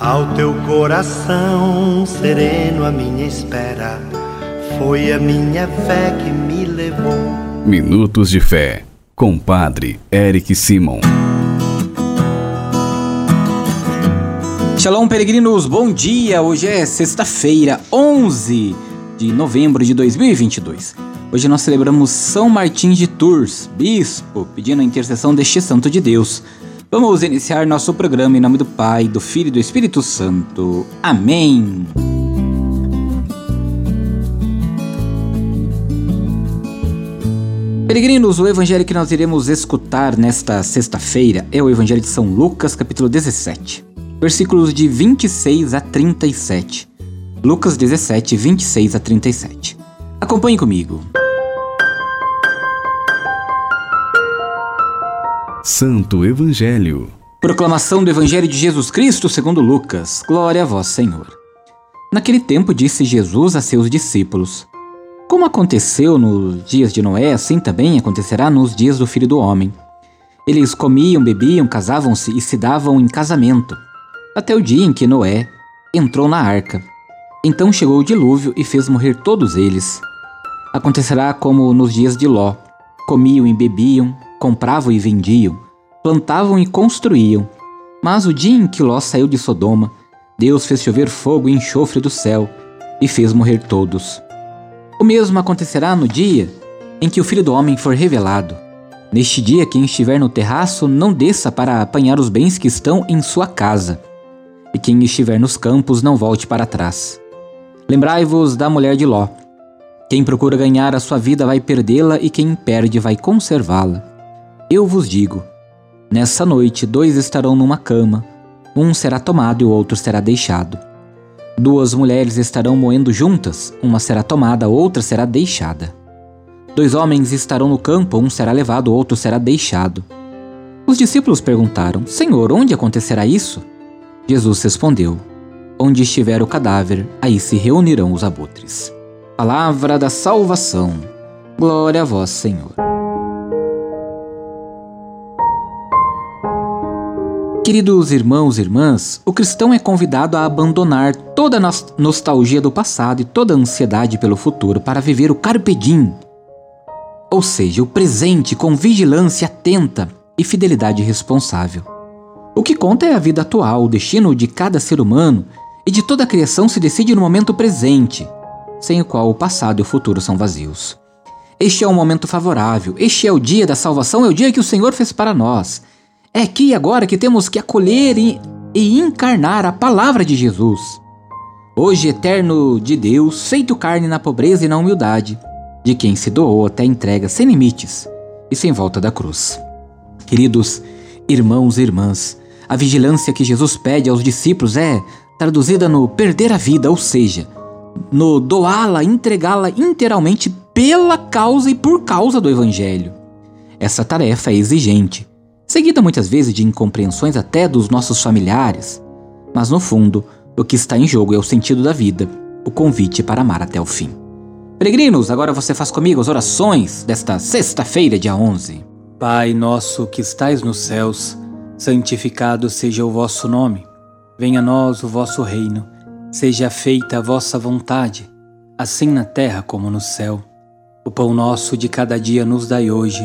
Ao teu coração sereno, a minha espera foi a minha fé que me levou. Minutos de Fé, com Padre Eric Simon. Shalom, peregrinos, bom dia! Hoje é sexta-feira, 11 de novembro de 2022. Hoje nós celebramos São Martins de Tours, bispo, pedindo a intercessão deste santo de Deus. Vamos iniciar nosso programa em nome do Pai, do Filho e do Espírito Santo. Amém. Peregrinos, o evangelho que nós iremos escutar nesta sexta-feira é o evangelho de São Lucas, capítulo 17, versículos de 26 a 37. Lucas 17, 26 a 37. Acompanhe comigo. Santo Evangelho. Proclamação do Evangelho de Jesus Cristo segundo Lucas. Glória a vós, Senhor. Naquele tempo disse Jesus a seus discípulos: Como aconteceu nos dias de Noé, assim também acontecerá nos dias do Filho do Homem. Eles comiam, bebiam, casavam-se e se davam em casamento, até o dia em que Noé entrou na arca. Então chegou o dilúvio e fez morrer todos eles. Acontecerá como nos dias de Ló: comiam e bebiam, compravam e vendiam, plantavam e construíam. Mas o dia em que Ló saiu de Sodoma, Deus fez chover fogo e enxofre do céu e fez morrer todos. O mesmo acontecerá no dia em que o Filho do Homem for revelado. Neste dia, quem estiver no terraço, não desça para apanhar os bens que estão em sua casa. E quem estiver nos campos, não volte para trás. Lembrai-vos da mulher de Ló. Quem procura ganhar a sua vida vai perdê-la, e quem perde vai conservá-la. Eu vos digo: nessa noite dois estarão numa cama, um será tomado e o outro será deixado. Duas mulheres estarão moendo juntas, uma será tomada, outra será deixada. Dois homens estarão no campo, um será levado, outro será deixado. Os discípulos perguntaram: Senhor, onde acontecerá isso? Jesus respondeu: Onde estiver o cadáver, aí se reunirão os abutres. Palavra da salvação. Glória a vós, Senhor. Queridos irmãos e irmãs, o cristão é convidado a abandonar toda a nostalgia do passado e toda a ansiedade pelo futuro para viver o carpe diem, ou seja, o presente com vigilância atenta e fidelidade responsável. O que conta é a vida atual, o destino de cada ser humano e de toda a criação se decide no momento presente, sem o qual o passado e o futuro são vazios. Este é um momento favorável, este é o dia da salvação, é o dia que o Senhor fez para nós é aqui e agora que temos que acolher e, e encarnar a palavra de Jesus. Hoje, eterno de Deus, feito carne na pobreza e na humildade, de quem se doou até entrega sem limites e sem volta da cruz. Queridos irmãos e irmãs, a vigilância que Jesus pede aos discípulos é traduzida no perder a vida, ou seja, no doá-la, entregá-la inteiramente pela causa e por causa do Evangelho. Essa tarefa é exigente, seguida muitas vezes de incompreensões até dos nossos familiares. Mas no fundo, o que está em jogo é o sentido da vida, o convite para amar até o fim. Peregrinos, agora você faz comigo as orações desta sexta-feira, dia 11. Pai nosso que estais nos céus, santificado seja o vosso nome. Venha a nós o vosso reino. Seja feita a vossa vontade, assim na terra como no céu. O pão nosso de cada dia nos dai hoje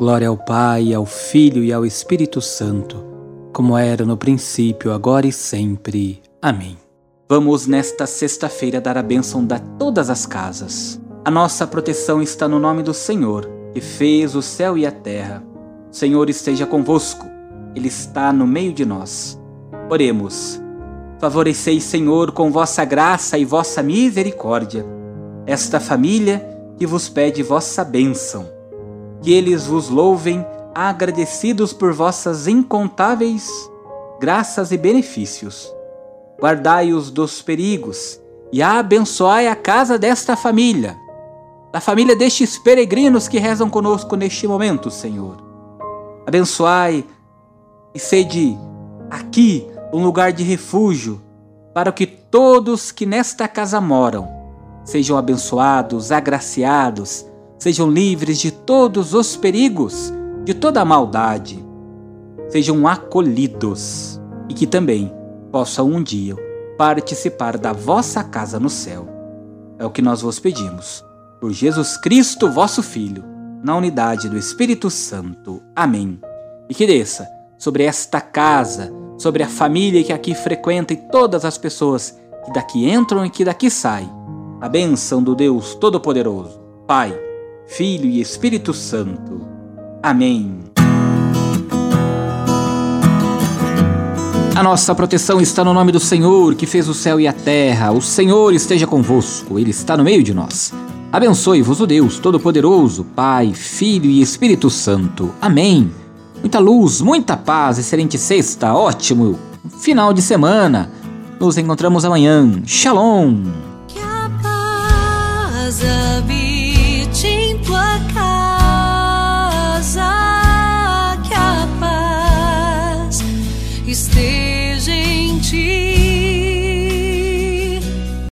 Glória ao Pai, ao Filho e ao Espírito Santo, como era no princípio, agora e sempre. Amém. Vamos nesta sexta-feira dar a bênção a todas as casas. A nossa proteção está no nome do Senhor, que fez o céu e a terra. O Senhor esteja convosco, Ele está no meio de nós. Oremos. Favoreceis, Senhor, com vossa graça e vossa misericórdia, esta família que vos pede vossa bênção que eles vos louvem, agradecidos por vossas incontáveis graças e benefícios. guardai-os dos perigos e abençoai a casa desta família, da família destes peregrinos que rezam conosco neste momento, Senhor. Abençoai e sede aqui um lugar de refúgio para que todos que nesta casa moram sejam abençoados, agraciados, sejam livres de todos os perigos, de toda a maldade, sejam acolhidos e que também possam um dia participar da vossa casa no céu. É o que nós vos pedimos. Por Jesus Cristo, vosso Filho, na unidade do Espírito Santo. Amém. E que desça sobre esta casa, sobre a família que aqui frequenta e todas as pessoas que daqui entram e que daqui saem. A bênção do Deus Todo-Poderoso, Pai, Filho e Espírito Santo. Amém. A nossa proteção está no nome do Senhor, que fez o céu e a terra. O Senhor esteja convosco, Ele está no meio de nós. Abençoe-vos o Deus Todo-Poderoso, Pai, Filho e Espírito Santo. Amém. Muita luz, muita paz, excelente sexta, ótimo final de semana. Nos encontramos amanhã. Shalom.